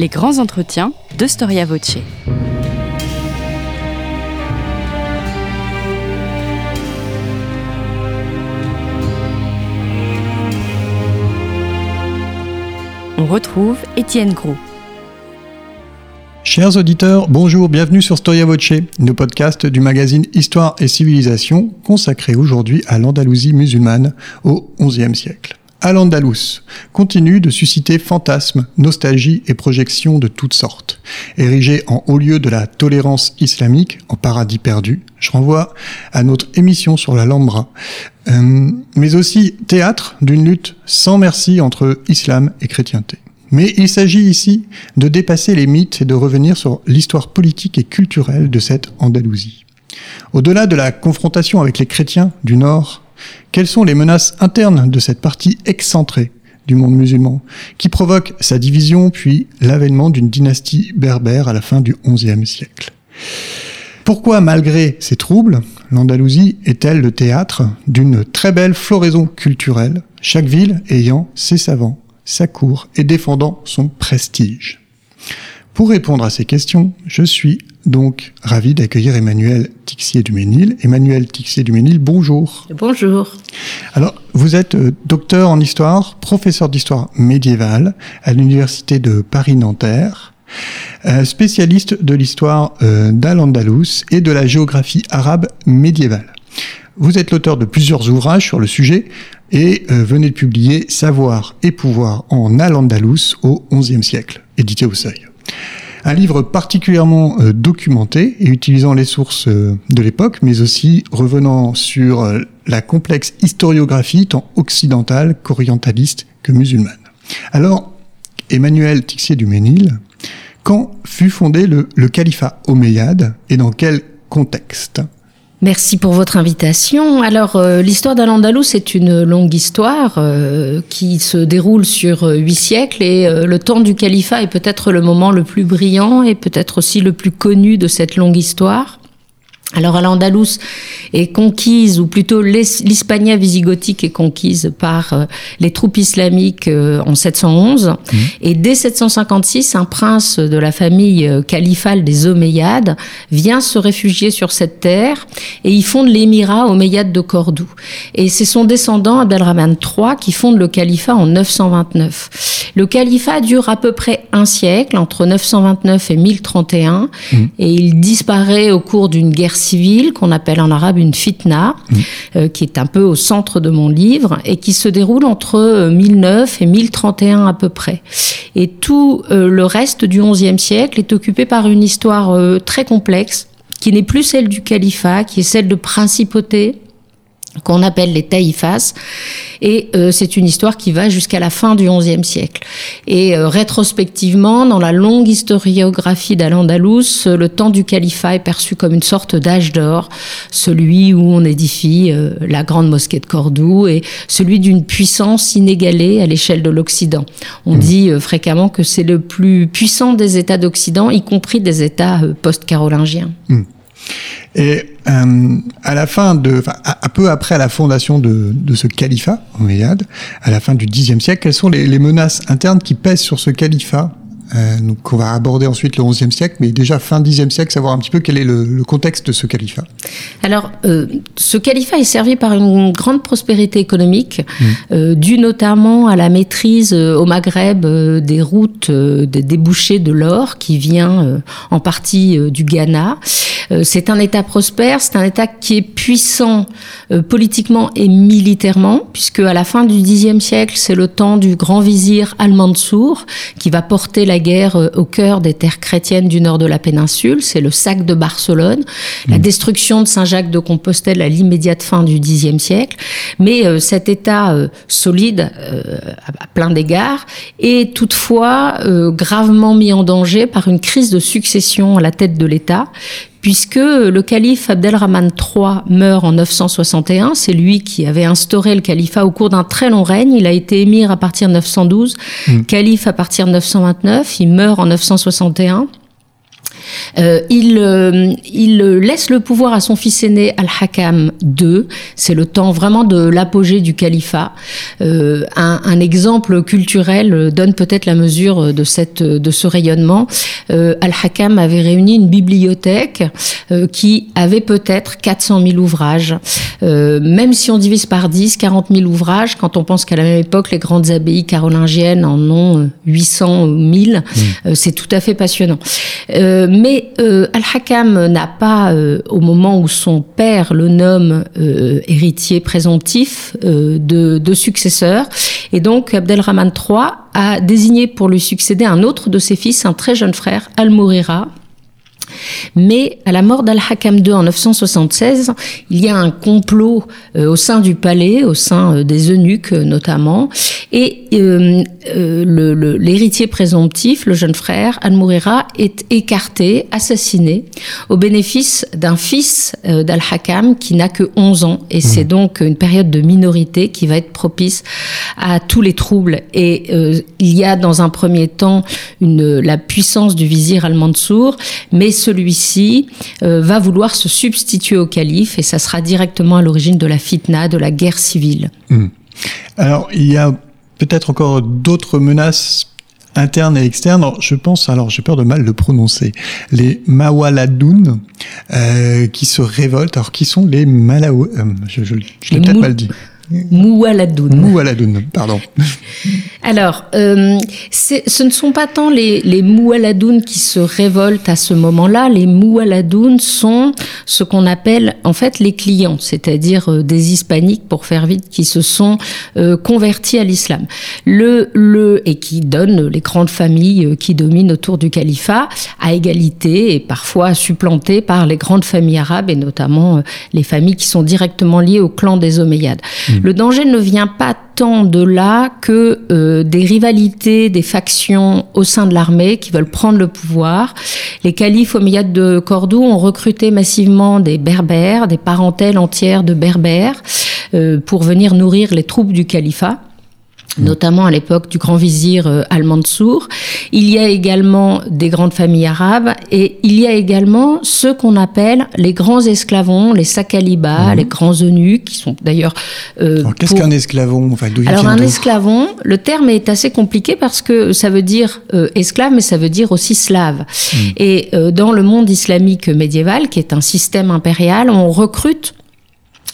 Les grands entretiens de Storia Voce. On retrouve Étienne Gros. Chers auditeurs, bonjour, bienvenue sur Storia Voce, le podcast du magazine Histoire et Civilisation consacré aujourd'hui à l'Andalousie musulmane au XIe siècle. Al-Andalus continue de susciter fantasmes, nostalgie et projections de toutes sortes. Érigé en haut lieu de la tolérance islamique, en paradis perdu, je renvoie à notre émission sur la Lambra, euh, mais aussi théâtre d'une lutte sans merci entre islam et chrétienté. Mais il s'agit ici de dépasser les mythes et de revenir sur l'histoire politique et culturelle de cette Andalousie. Au-delà de la confrontation avec les chrétiens du Nord, quelles sont les menaces internes de cette partie excentrée du monde musulman, qui provoque sa division puis l'avènement d'une dynastie berbère à la fin du XIe siècle? Pourquoi, malgré ces troubles, l'Andalousie est-elle le théâtre d'une très belle floraison culturelle, chaque ville ayant ses savants, sa cour et défendant son prestige? Pour répondre à ces questions, je suis donc ravi d'accueillir Emmanuel Tixier-Duménil. Emmanuel Tixier-Duménil, bonjour. Bonjour. Alors, vous êtes euh, docteur en histoire, professeur d'histoire médiévale à l'Université de Paris-Nanterre, euh, spécialiste de l'histoire euh, d'Al-Andalus et de la géographie arabe médiévale. Vous êtes l'auteur de plusieurs ouvrages sur le sujet et venez de publier Savoir et pouvoir en Al-Andalus au XIe siècle, édité au Seuil. Un livre particulièrement euh, documenté et utilisant les sources euh, de l'époque, mais aussi revenant sur euh, la complexe historiographie tant occidentale qu'orientaliste que musulmane. Alors, Emmanuel Tixier du Ménil, quand fut fondé le califat omeyyade et dans quel contexte? Merci pour votre invitation. Alors, euh, l'histoire d'Al-Andalus est une longue histoire euh, qui se déroule sur euh, huit siècles et le temps du califat est peut-être le moment le plus brillant et peut-être aussi le plus connu de cette longue histoire. Alors Al-Andalus est conquise, ou plutôt l'Hispania visigothique est conquise par euh, les troupes islamiques euh, en 711. Mmh. Et dès 756, un prince de la famille euh, califale des Omeyyades vient se réfugier sur cette terre et il fonde l'émirat omeyyade de Cordoue. Et c'est son descendant Abdelrahman III qui fonde le califat en 929. Le califat dure à peu près un siècle, entre 929 et 1031, mmh. et il disparaît au cours d'une guerre civile qu'on appelle en arabe une fitna, mm. euh, qui est un peu au centre de mon livre et qui se déroule entre 1009 euh, et 1031 à peu près. Et tout euh, le reste du XIe siècle est occupé par une histoire très complexe qui n'est plus celle du califat, qui est celle de principauté, qu'on appelle les taïfas. Et euh, c'est une histoire qui va jusqu'à la fin du XIe siècle. Et euh, rétrospectivement, dans la longue historiographie d'Al-Andalus, le temps du califat est perçu comme une sorte d'âge d'or, celui où on édifie euh, la grande mosquée de Cordoue et celui d'une puissance inégalée à l'échelle de l'Occident. On mmh. dit fréquemment que c'est le plus puissant des États d'Occident, y compris des États post-carolingiens. Mmh. Et euh, à la fin de, un peu après la fondation de, ce califat omeyyade, à la fin du Xe siècle, quelles sont les menaces internes qui pèsent sur ce califat? Euh, donc on va aborder ensuite le XIe siècle, mais déjà fin Xe siècle, savoir un petit peu quel est le, le contexte de ce califat. Alors, euh, ce califat est servi par une grande prospérité économique, mmh. euh, due notamment à la maîtrise euh, au Maghreb des routes des débouchés de l'or qui vient en partie du Ghana. c'est un État prospère, c'est un État qui est puissant politiquement et militairement, puisque à la fin du Xe siècle, c'est le temps du grand vizir Al-Mansour qui va porter la guerre euh, au cœur des terres chrétiennes du nord de la péninsule. C'est le sac de Barcelone, la mmh. destruction de Saint-Jacques de Compostelle à l'immédiate fin du Xe siècle. Mais euh, cet État euh, solide à, plein d'égards est toutefois gravement mis en danger par une crise de succession à la tête de l'État puisque le calife Abdelrahman III meurt en 961. C'est lui qui avait instauré le califat au cours d'un très long règne. Il a été émir à partir de 912, mmh. calife à partir de 929. Il meurt en 961. Euh, il, euh, il laisse le pouvoir à son fils aîné Al-Hakam II. C'est le temps vraiment de l'apogée du califat. Euh, un, un, exemple culturel donne peut-être la mesure de, cette, de ce rayonnement. Euh, Al-Hakam avait réuni une bibliothèque euh, qui avait peut-être 400 000 ouvrages. même si on divise par 10, 40 000 ouvrages, quand on pense qu'à la même époque, les grandes abbayes carolingiennes en ont 800 ou 1000, mmh. c'est tout à fait passionnant. Mais euh, Al-Hakam n'a pas, euh, au moment où son père le nomme euh, héritier présomptif, de, successeur. Et donc Abdelrahman III a désigné pour lui succéder un autre de ses fils, un très jeune frère, Al-Mourira, mais à la mort d'Al-Hakam II en 976, il y a un complot euh, au sein du palais, au sein euh, des eunuques euh, notamment, et l'héritier présomptif, le jeune frère, Al-Mourira, est écarté, assassiné, au bénéfice d'un fils d'Al-Hakam qui n'a que 11 ans. Et c'est mmh. donc une période de minorité qui va être propice à tous les troubles. Et il y a dans un premier temps une, la puissance du vizir Al-Mansour, mais celui-ci euh, va vouloir se substituer au calife et ça sera directement à l'origine de la fitna, de la guerre civile. Hmm. Alors, il y a peut-être encore d'autres menaces internes et externes. je pense, alors j'ai peur de mal le prononcer, les Mawaladoun euh, qui se révoltent. Alors, qui sont les Malaou... Euh, je, je, je l'ai peut-être mal dit. Moualadoun. Moualadoun, pardon. Alors, euh, ce ne sont pas tant les, les Moualadoun qui se révoltent à ce moment-là. Les Moualadoun sont ce qu'on appelle en fait les clients, c'est-à-dire euh, des hispaniques, pour faire vite, qui se sont euh, convertis à l'islam. Le, le, et qui donnent les grandes familles euh, qui dominent autour du califat à égalité et parfois supplantées par les grandes familles arabes et notamment euh, les familles qui sont directement liées au clan des Omeyyades. Mmh. Le danger ne vient pas tant de là que euh, des rivalités, des factions au sein de l'armée qui veulent prendre le pouvoir. Les califes omeyyades de Cordoue ont recruté massivement des berbères, des parentèles entières de berbères, euh, pour venir nourrir les troupes du califat. Mm. notamment à l'époque du grand vizir euh, Al-Mansour. Il y a également des grandes familles arabes et il y a également ceux qu'on appelle les grands esclavons, les sakalibas, mm. les grands eunuques, qui sont d'ailleurs... Euh, qu'est-ce qu'un esclavon enfin, Alors un esclavon, le terme est assez compliqué parce que ça veut dire euh, esclave, mais ça veut dire aussi slave. Mm. Et euh, dans le monde islamique médiéval, qui est un système impérial, on recrute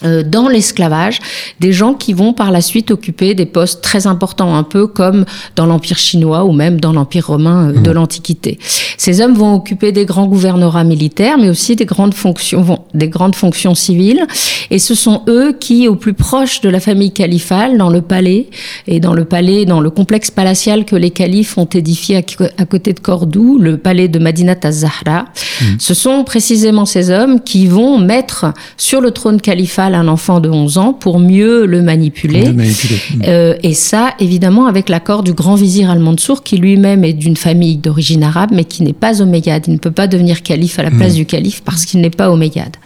dans l'esclavage, des gens qui vont par la suite occuper des postes très importants, un peu comme dans l'Empire chinois ou même dans l'Empire romain euh, de mmh. l'Antiquité. Ces hommes vont occuper des grands gouvernorats militaires, mais aussi des grandes fonctions, des grandes fonctions civiles, et ce sont eux qui, au plus proche de la famille califale, dans le palais et dans le palais, dans le complexe palatial que les califes ont édifié à, côté de Cordoue, le palais de Madinat az-Zahra, mmh. ce sont précisément ces hommes qui vont mettre sur le trône califal un enfant de 11 ans pour mieux le manipuler. Euh, et ça, évidemment, avec l'accord du grand vizir Al-Mansour, qui lui-même est d'une famille d'origine arabe, mais qui n'est pas omeyyade. Il ne peut pas devenir calife à la place mm. du calife parce qu'il n'est pas omeyyade.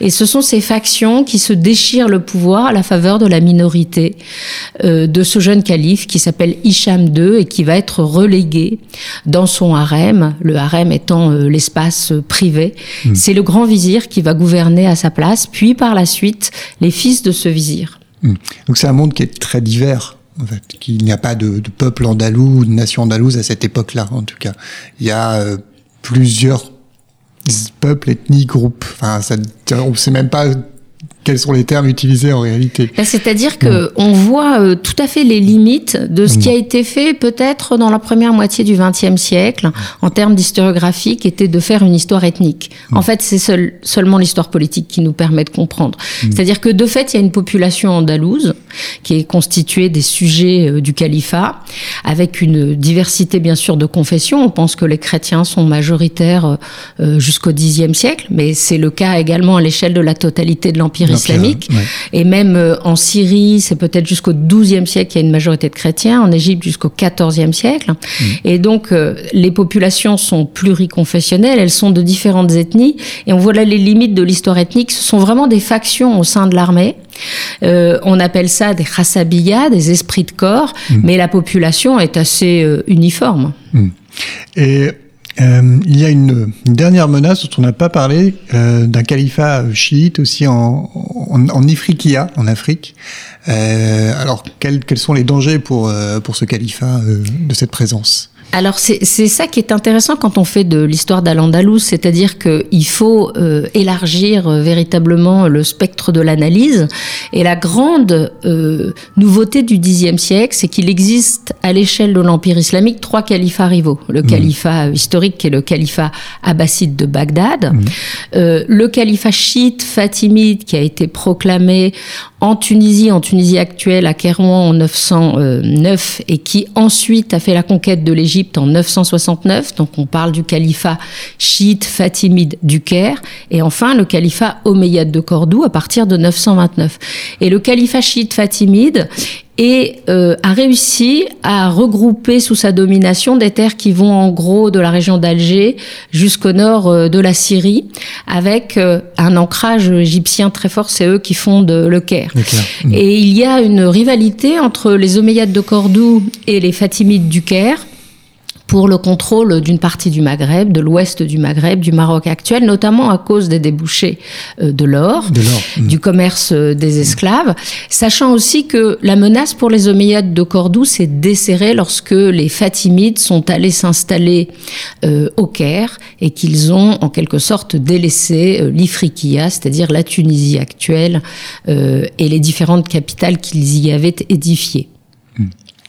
Et ce sont ces factions qui se déchirent le pouvoir à la faveur de la minorité euh, de ce jeune calife qui s'appelle Hicham II et qui va être relégué dans son harem, le harem étant euh, l'espace privé. Mm. C'est le grand vizir qui va gouverner à sa place, puis par la suite, les fils de ce vizir. Hmm. Donc c'est un monde qui est très divers. En fait, n'y a pas de, peuple andalou, de nation andalouse à cette époque-là, en tout cas. Il y a euh, plusieurs peuples, ethnies, groupes. Enfin, on ne sait même pas quels sont les termes utilisés en réalité bah, C'est-à-dire que on voit euh, tout à fait les limites de ce qui a été fait peut-être dans la première moitié du XXe siècle en termes d'historiographie, qui était de faire une histoire ethnique. En fait, c'est seul, seulement l'histoire politique qui nous permet de comprendre. C'est-à-dire que de fait, il y a une population andalouse qui est constituée des sujets euh, du califat, avec une diversité bien sûr de confessions. On pense que les chrétiens sont majoritaires euh, jusqu'au Xe siècle, mais c'est le cas également à l'échelle de la totalité de l'Empire islamique. Et même euh, en Syrie, c'est peut-être jusqu'au XIIe siècle qu'il y a une majorité de chrétiens, en Égypte jusqu'au XIVe siècle. Mm. Et donc, euh, les populations sont pluriconfessionnelles, elles sont de différentes ethnies. Et on voit là les limites de l'histoire ethnique. Ce sont vraiment des factions au sein de l'armée. Euh, on appelle ça des khasabiyas, des esprits de corps, mm. mais la population est assez uniforme. Mm. Et Euh, il y a une, dernière menace dont on n'a pas parlé, euh, d'un califat chiite aussi en, en, en Ifriqiya, en Afrique. Euh, alors, quels, quels, sont les dangers pour, euh, pour ce califat euh, de cette présence? Alors c'est ça qui est intéressant quand on fait de l'histoire d'Al-Andalus, c'est-à-dire qu'il faut euh, élargir euh, véritablement le spectre de l'analyse. Et la grande euh, nouveauté du Xe siècle, c'est qu'il existe à l'échelle de l'Empire islamique trois califats rivaux. Le mmh. califat historique qui est le califat abbasside de Bagdad, mmh. le califat chiite fatimide qui a été proclamé en Tunisie, en Tunisie actuelle, à Kérouan en 909, et qui ensuite a fait la conquête de l'Égypte en 969. Donc on parle du califat chiite fatimide du Caire, et enfin le califat omeyyade de Cordoue à partir de 929. Et le califat chiite fatimide et euh, a réussi à regrouper sous sa domination des terres qui vont en gros de la région d'Alger jusqu'au nord euh, de la Syrie, avec euh, un ancrage égyptien très fort, c'est eux qui fondent le Caire. Mmh. Et il y a une rivalité entre les Omeyyades de Cordoue et les Fatimides du Caire pour le contrôle d'une partie du Maghreb, de l'ouest du Maghreb, du Maroc actuel, notamment à cause des débouchés euh, de l'or, mm. du commerce euh, des esclaves, sachant aussi que la menace pour les Omeyyades de Cordoue s'est desserrée lorsque les Fatimides sont allés s'installer euh, au Caire et qu'ils ont en quelque sorte délaissé euh, l'Ifriqiya, c'est-à-dire la Tunisie actuelle euh, et les différentes capitales qu'ils y avaient édifiées. Mm.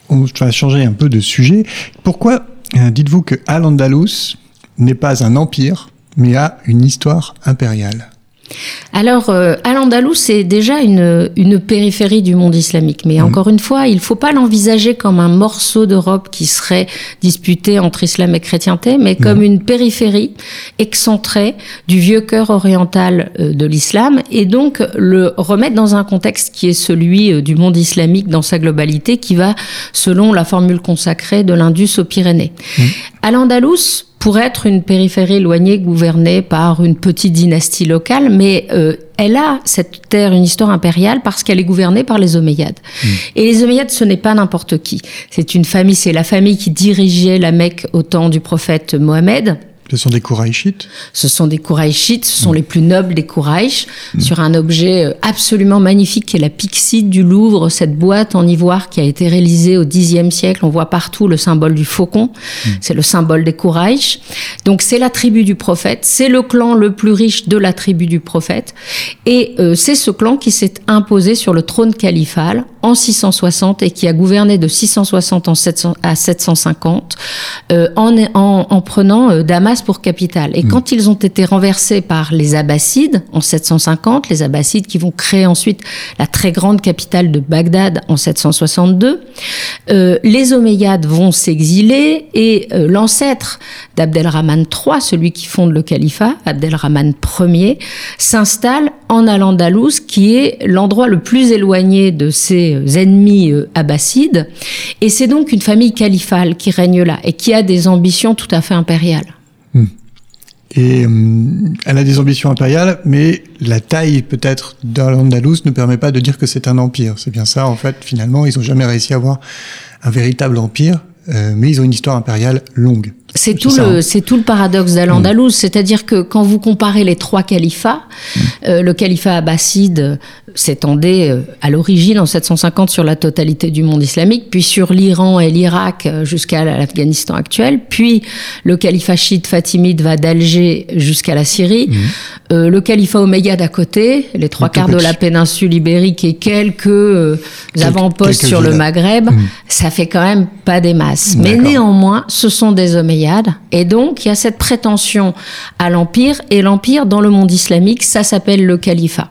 On va changer un peu de sujet. Pourquoi dites-vous que Al-Andalus n'est pas un empire, mais a une histoire impériale alors, euh, Al-Andalus, c'est déjà une, une, périphérie du monde islamique. Mais mmh. encore une fois, il ne faut pas l'envisager comme un morceau d'Europe qui serait disputé entre islam et chrétienté, mais comme mmh. une périphérie excentrée du vieux cœur oriental euh, de l'islam, et donc le remettre dans un contexte qui est celui euh, du monde islamique dans sa globalité, qui va selon la formule consacrée de l'Indus aux Pyrénées. Mmh. Al-Andalus, pour être une périphérie éloignée gouvernée par une petite dynastie locale, mais euh, elle a cette terre une histoire impériale parce qu'elle est gouvernée par les Omeyyades. Mmh. Et les Omeyyades, ce n'est pas n'importe qui. C'est une famille, c'est la famille qui dirigeait la Mecque au temps du prophète Mohammed. Ce sont des Kouraïchites Ce sont des Kouraïchites, ce sont mmh. les plus nobles des Kouraïches, mmh. sur un objet euh, absolument magnifique qui est la Pyxide du Louvre, cette boîte en ivoire qui a été réalisée au Xe siècle. On voit partout le symbole du faucon, mmh. c'est le symbole des Kouraïches. Donc c'est la tribu du prophète, c'est le clan le plus riche de la tribu du prophète, et euh, c'est ce clan qui s'est imposé sur le trône califal en 660 et qui a gouverné de 660 en 700, à 750 euh, en, en, en, prenant euh, Damas pour capitale. Et mmh. quand ils ont été renversés par les Abbassides en 750, les Abbassides qui vont créer ensuite la très grande capitale de Bagdad en 762, euh, les Omeyyades vont s'exiler et euh, l'ancêtre d'Abdelrahman III, celui qui fonde le califat, Abdelrahman Ier, s'installe en Al-Andalus, qui est l'endroit le plus éloigné de ces euh, ennemis euh, abbassides. Et c'est donc une famille califale qui règne là et qui a des ambitions tout à fait impériales. Et euh, elle a des ambitions impériales, mais la taille peut-être d'Al-Andalus ne permet pas de dire que c'est un empire. C'est bien ça, en fait, finalement, ils n'ont jamais réussi à avoir un véritable empire, mais ils ont une histoire impériale longue. C'est tout, le, c'est tout le paradoxe d'Al-Andalus, mm. c'est-à-dire que quand vous comparez les trois califats, mm. euh, le califat abbasside s'étendait euh, à l'origine en 750 sur la totalité du monde islamique, puis sur l'Iran et l'Irak euh, jusqu'à l'Afghanistan actuel, puis le califat chiite fatimide va d'Alger jusqu'à la Syrie, mm. euh, le califat omeyyade à côté, les trois quarts de la péninsule ibérique et quelques euh, avant-postes sur le Maghreb, ça fait quand même pas des masses. Mais néanmoins, ce sont des omeyyades et donc, il y a cette prétention à l'empire. Et l'empire, dans le monde islamique, ça s'appelle le califat.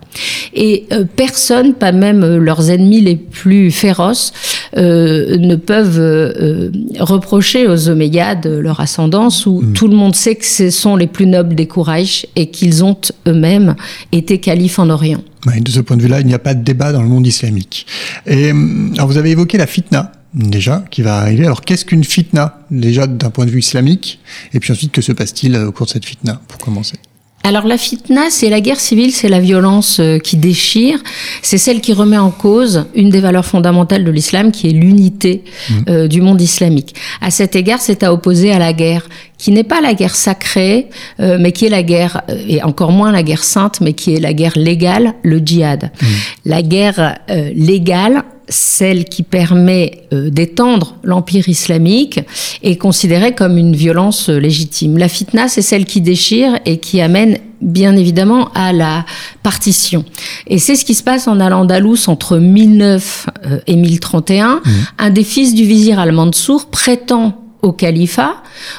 Et euh, personne, pas même euh, leurs ennemis les plus féroces, euh, ne peuvent reprocher aux Omeyyades leur ascendance, où hmm. tout le monde sait que ce sont les plus nobles des Kouraïch et qu'ils ont eux-mêmes été califes en Orient. de ce point de vue-là, il n'y a pas de débat dans le monde islamique. Et alors vous avez évoqué la fitna déjà, qui va arriver. Alors, qu'est-ce qu'une fitna, déjà d'un point de vue islamique? Et puis ensuite, que se passe-t-il au cours de cette fitna, pour commencer? Alors la fitna, c'est la guerre civile, c'est la violence euh, qui déchire, c'est celle qui remet en cause une des valeurs fondamentales de l'islam, qui est l'unité mmh. euh, du monde islamique. À cet égard, c'est à opposer à la guerre qui n'est pas la guerre sacrée, euh, mais qui est la guerre, et encore moins la guerre sainte, mais qui est la guerre légale, le djihad. Mmh. La guerre légale, celle qui permet d'étendre l'empire islamique, est considérée comme une violence légitime. La fitna, c'est celle qui déchire et qui amène bien évidemment à la partition. Et c'est ce qui se passe en Al-Andalus entre 1009 euh, et 1031. Mmh. Un des fils du vizir al-Mansour prétend au califat,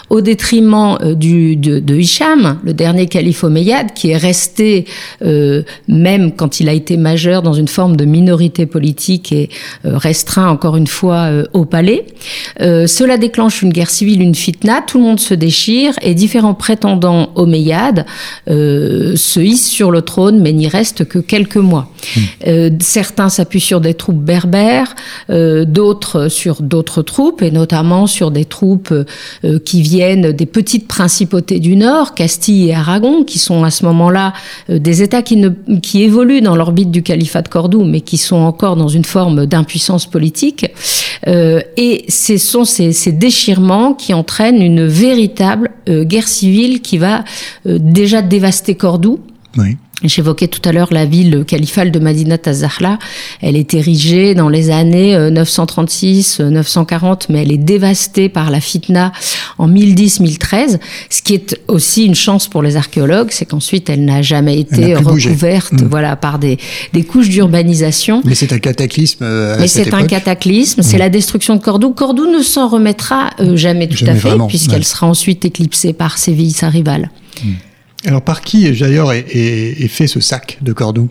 au détriment euh, du, de, de, Hicham, le dernier calife omeyyade, qui est resté, euh, même quand il a été majeur, dans une forme de minorité politique et euh, restreint encore une fois euh, au palais. Cela déclenche une guerre civile, une fitna, tout le monde se déchire et différents prétendants omeyyades se hissent sur le trône, mais n'y restent que quelques mois. Mmh. certains s'appuient sur des troupes berbères, d'autres sur d'autres troupes, et notamment sur des troupes euh, qui viennent des petites principautés du Nord, Castille et Aragon, qui sont à ce moment-là euh, des États qui, ne, qui évoluent dans l'orbite du califat de Cordoue, mais qui sont encore dans une forme d'impuissance politique. Euh, et ce sont ces, ces, déchirements qui entraînent une véritable guerre civile qui va déjà dévaster Cordoue. Oui. J'évoquais tout à l'heure la ville califale de Madinat Azahla. Elle est érigée dans les années 936, euh, 940, euh, mais elle est dévastée par la fitna en 1010-1013. Ce qui est aussi une chance pour les archéologues, c'est qu'ensuite elle n'a jamais été recouverte, mmh. voilà, par des, des couches d'urbanisation. Mais c'est un cataclysme. Euh, mais c'est un cataclysme. C'est mmh. la destruction de Cordoue. Cordoue ne s'en remettra jamais tout à fait, puisqu'elle sera ensuite éclipsée par Séville, sa rivale. Mmh. Alors par qui d'ailleurs est, est, fait ce sac de Cordoue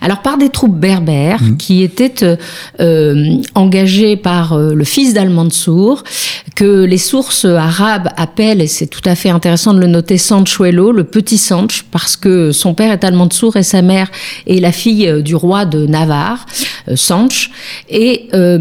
alors par des troupes berbères mmh. qui étaient euh, euh, engagées par euh, le fils d'Al-Mansour, que les sources arabes appellent, et c'est tout à fait intéressant de le noter, Sanchuelo, le petit Sanch, parce que son père est Al-Mansour et sa mère est la fille euh, du roi de Navarre, Sanch. Et euh,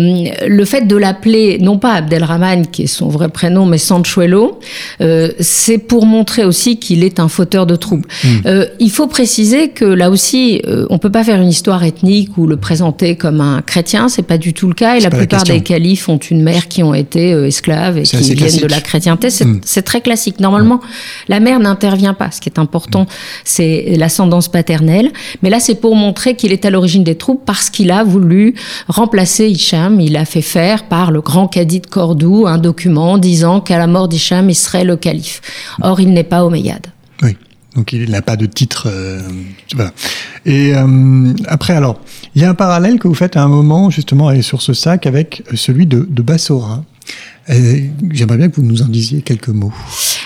le fait de l'appeler, non pas Abdelrahman, qui est son vrai prénom, mais Sanchuelo, euh, c'est pour montrer aussi qu'il est un fauteur de troubles. Mmh. Euh, il faut préciser que là aussi, on peut pas faire une histoire ethnique ou le présenter comme un chrétien, c'est pas du tout le cas. Et la plupart des califes ont une mère qui ont été esclaves et qui viennent classique. de la chrétienté. C'est mm. très classique. Normalement, la mère n'intervient pas. Ce qui est important, mm. c'est l'ascendance paternelle. Mais là, c'est pour montrer qu'il est à l'origine des troupes parce qu'il a voulu remplacer Hicham. Il a fait faire par le grand cadi de Cordoue un document disant qu'à la mort d'Hicham, il serait le calife. Or, il n'est pas omeyyade. Oui. Donc il n'a pas de titre. Euh. Et euh, après, alors, il y a un parallèle que vous faites à un moment justement sur ce sac avec celui de, de Bassora. J'aimerais bien que vous nous en disiez quelques mots.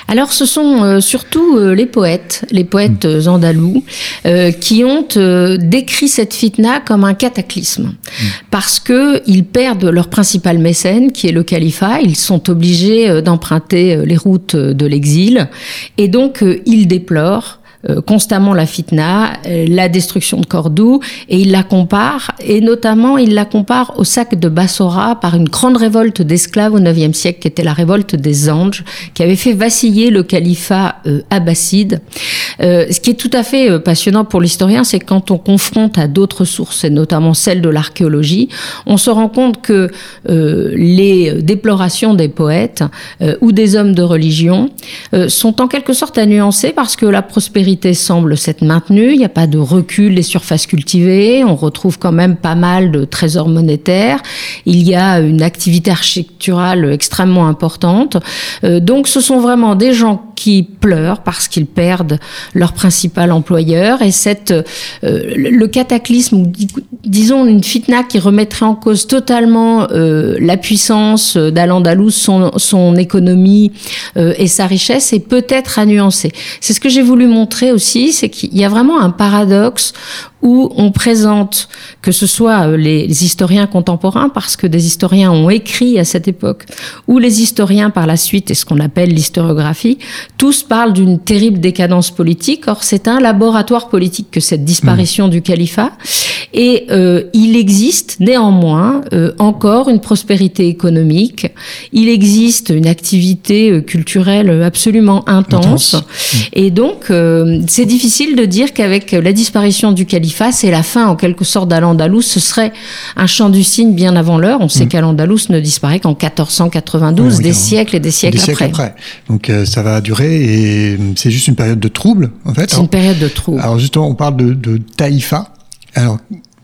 Alors, ce sont euh, surtout euh, les poètes, les poètes mmh. andalous, euh, qui ont euh, décrit cette fitna comme un cataclysme, mmh. parce que ils perdent leur principal mécène, qui est le califat. Ils sont obligés d'emprunter les routes de l'exil, et donc ils déplorent constamment la fitna, euh, la destruction de Cordoue, et il la compare, et notamment il la compare au sac de Bassora par une grande révolte d'esclaves au IXe siècle, qui était la révolte des Anges, qui avait fait vaciller le califat euh, abbasside. Euh, ce qui est tout à fait euh, passionnant pour l'historien, c'est quand on confronte à d'autres sources, et notamment celles de l'archéologie, on se rend compte que les déplorations des poètes ou des hommes de religion sont en quelque sorte à nuancer parce que la prospérité semble s'être maintenue, il n'y a pas de recul des surfaces cultivées, on retrouve quand même pas mal de trésors monétaires, il y a une activité architecturale extrêmement importante. Euh, donc ce sont vraiment des gens qui pleurent parce qu'ils perdent leur principal employeur et cette euh, le cataclysme disons une fitna qui remettrait en cause totalement euh, la puissance d'Al-Andalus, son, son économie et sa richesse est peut-être à nuancer. C'est ce que j'ai voulu montrer aussi, c'est qu'il y a vraiment un paradoxe où on présente, que ce soit euh, les, historiens contemporains, parce que des historiens ont écrit à cette époque, ou les historiens par la suite, et ce qu'on appelle l'historiographie, tous parlent d'une terrible décadence politique. Or, c'est un laboratoire politique que cette disparition mmh. du califat. Et euh, il existe néanmoins euh, encore une prospérité économique, il existe une activité culturelle absolument intense. Mmh. Et donc, c'est difficile de dire qu'avec la disparition du califat, c'est la fin en quelque sorte d'Al-Andalus. Ce serait un chant du cygne bien avant l'heure. On sait mm. qu'Al-Andalus ne disparaît qu'en 1492, des siècles et des siècles, des siècles après. Donc euh, ça va durer et c'est juste une période de trouble en fait. C'est une période de trouble. Alors justement, on parle de, de taïfa. Alors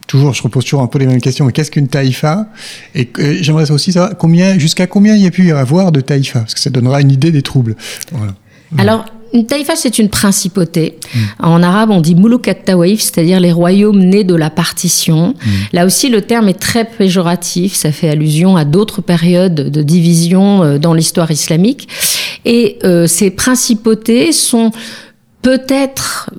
toujours, je repose toujours un peu les mêmes questions, mais qu'est-ce qu'une taïfa? Et euh, j'aimerais aussi savoir combien, jusqu'à combien il y a pu y avoir de taïfa, parce que ça donnera une idée des troubles. Voilà. Alors, une taïfa, c'est une principauté. En arabe, on dit mouloukat tawaif, c'est-à-dire les royaumes nés de la partition. Mm. Là aussi, le terme est très péjoratif. Ça fait allusion à d'autres périodes de division euh, dans l'histoire islamique. Et euh, ces principautés sont peut-être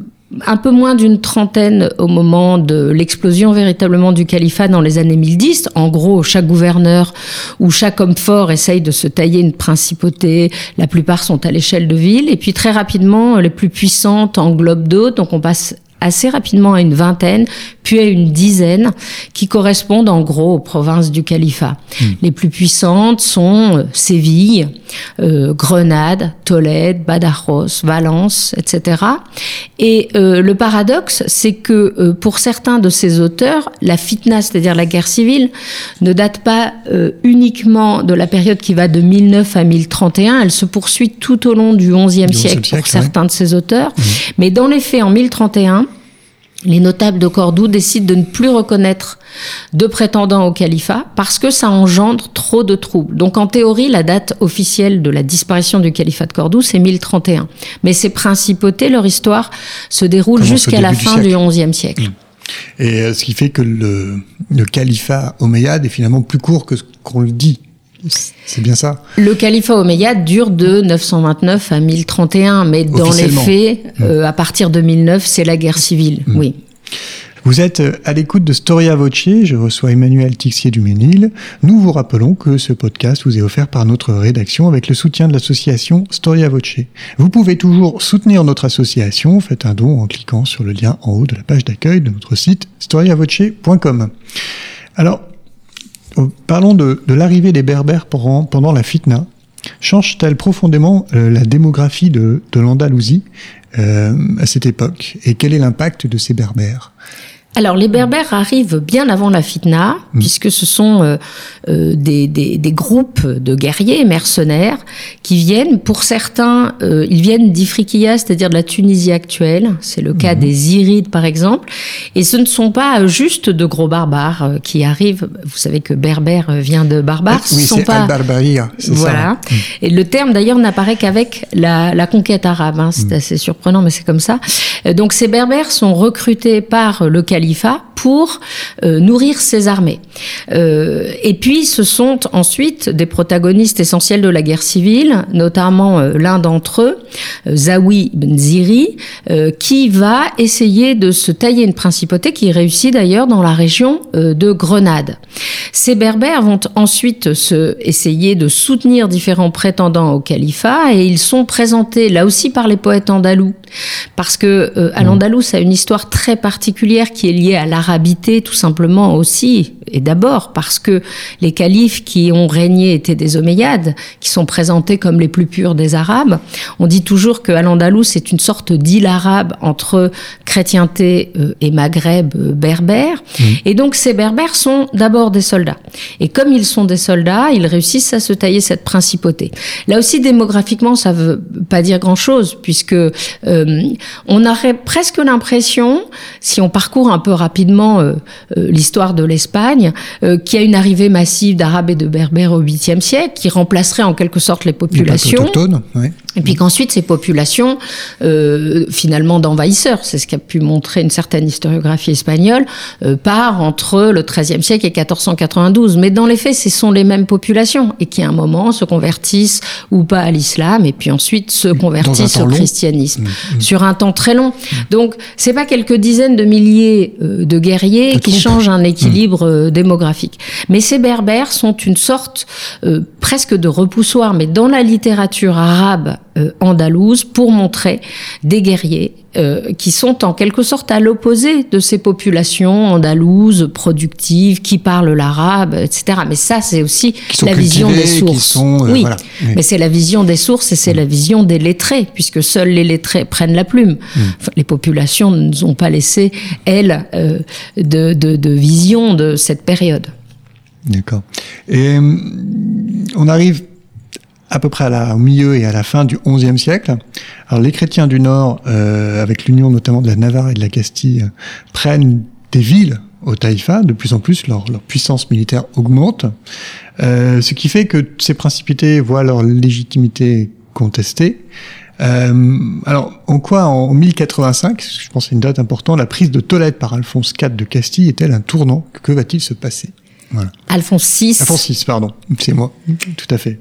un peu moins d'une trentaine au moment de l'explosion véritablement du califat dans les années 1010. En gros, chaque gouverneur ou chaque homme fort essaye de se tailler une principauté. La plupart sont à l'échelle de ville. Et puis très rapidement, les plus puissantes englobent d'autres. Donc on passe assez rapidement à une vingtaine, puis une dizaine, qui correspondent en gros aux provinces du califat. Hmm. Les plus puissantes sont euh, Séville, euh, Grenade, Tolède, Badajoz, Valence, etc. Et euh, le paradoxe, c'est que pour certains de ces auteurs, la fitna, c'est-à-dire la guerre civile, ne date pas uniquement de la période qui va de 1009 à 1031, elle se poursuit tout au long du XIe siècle, pour certains de ces auteurs. Hmm. Mais dans les faits, en 1031, les notables de Cordoue décident de ne plus reconnaître de prétendants au califat parce que ça engendre trop de troubles. Donc en théorie, la date officielle de la disparition du califat de Cordoue, c'est 1031. Mais ces principautés, leur histoire se déroule jusqu'à la fin du XIe siècle. Mmh. Et euh, ce qui fait que le, le califat omeyyade est finalement plus court que ce qu'on le dit. C'est bien ça. Le califat omeyyade dure de 929 à 1031, mais dans les faits, mm. euh, à partir de 1009, c'est la guerre civile. Mm. Oui. Vous êtes euh, à l'écoute de Storia Voce, je reçois Emmanuel Tixier du Ménil. Nous vous rappelons que ce podcast vous est offert par notre rédaction avec le soutien de l'association Storia Voce. Vous pouvez toujours soutenir notre association, faites un don en cliquant sur le lien en haut de la page d'accueil de notre site storiavoce.com. Alors, parlons de, l'arrivée des Berbères pendant, la fitna. Change-t-elle profondément euh, la démographie de, l'Andalousie euh, à cette époque? Et quel est l'impact de ces Berbères? Alors les Berbères arrivent bien avant la fitna, mm. puisque ce sont euh, euh, des, des, des, groupes de guerriers mercenaires qui viennent, pour certains, euh, ils viennent d'Ifriqiya, c'est-à-dire de la Tunisie actuelle, c'est le cas mm. des Irides par exemple, et ce ne sont pas juste de gros barbares qui arrivent, vous savez que berbère vient de barbare, ce sont pas... voilà, mm. et le terme d'ailleurs n'apparaît qu'avec la, la, conquête arabe, hein. c'est assez surprenant mais c'est comme ça. Donc ces berbères sont recrutés par le calife pour euh, nourrir ses armées. Euh, et puis, ce sont ensuite des protagonistes essentiels de la guerre civile, notamment euh, l'un d'entre eux, Zawi Ben Ziri, qui va essayer de se tailler une principauté qui réussit d'ailleurs dans la région de Grenade. Ces Berbères vont ensuite se essayer de soutenir différents prétendants au califat et ils sont présentés là aussi par les poètes andalous parce que Al-Andalus a une histoire très particulière qui est liée à l'arabité tout simplement aussi, et d'abord parce que les califes qui ont régné étaient des Omeyyades, qui sont présentés comme les plus purs des Arabes. On dit toujours que Al-Andalus est une sorte d'île arabe entre chrétienté euh, et Maghreb euh, berbère. Mmh. Et donc ces berbères sont d'abord des soldats. Et comme ils sont des soldats, ils réussissent à se tailler cette principauté. Là aussi, démographiquement, ça veut pas dire grand-chose, puisque euh, on aurait presque l'impression, si on parcourt un peu rapidement euh, euh, l'histoire de l'Espagne, euh, qui a une arrivée massive d'Arabes et de Berbères au 8e siècle, qui remplacerait en quelque sorte les populations. Les autochtones, Et puis qu'ensuite, ces populations, euh, finalement d'envahisseurs, c'est ce qu'a pu montrer une certaine historiographie espagnole, euh, part entre le XIIIe siècle et 1492. Mais dans les faits, ce sont les mêmes populations et qui, à un moment, se convertissent ou pas à l'islam et puis ensuite se convertissent au christianisme mmh, mmh. sur un temps très long. Mmh. Donc, c'est pas quelques dizaines de milliers euh, de guerriers qui changent un équilibre euh, démographique. Mais ces berbères sont une sorte euh, presque de repoussoir, mais dans la littérature arabe andalouse pour montrer des guerriers euh, qui sont en quelque sorte à l'opposé de ces populations andalouses productives qui parlent l'arabe, etc. Mais ça, c'est aussi la vision des sources. Euh, oui. mais c'est la vision des sources et c'est la vision des lettrés, puisque seuls les lettrés prennent la plume. Mm. les populations ne nous ont pas laissé, elles, de, de, de vision de cette période. D'accord. Et on arrive à peu près à la, au milieu et à la fin du XIe siècle. Alors les chrétiens du Nord, euh, avec l'union notamment de la Navarre et de la Castille, prennent des villes au Taïfa, de plus en plus leur, leur puissance militaire augmente, euh, ce qui fait que ces principautés voient leur légitimité contestée. Euh, alors, en quoi, en 1085, je pense que c'est une date importante, la prise de Tolède par Alphonse IV de Castille est-elle un tournant? Que va-t-il se passer? Voilà. Alphonse VI. Alphonse VI, pardon, c'est moi, tout à fait.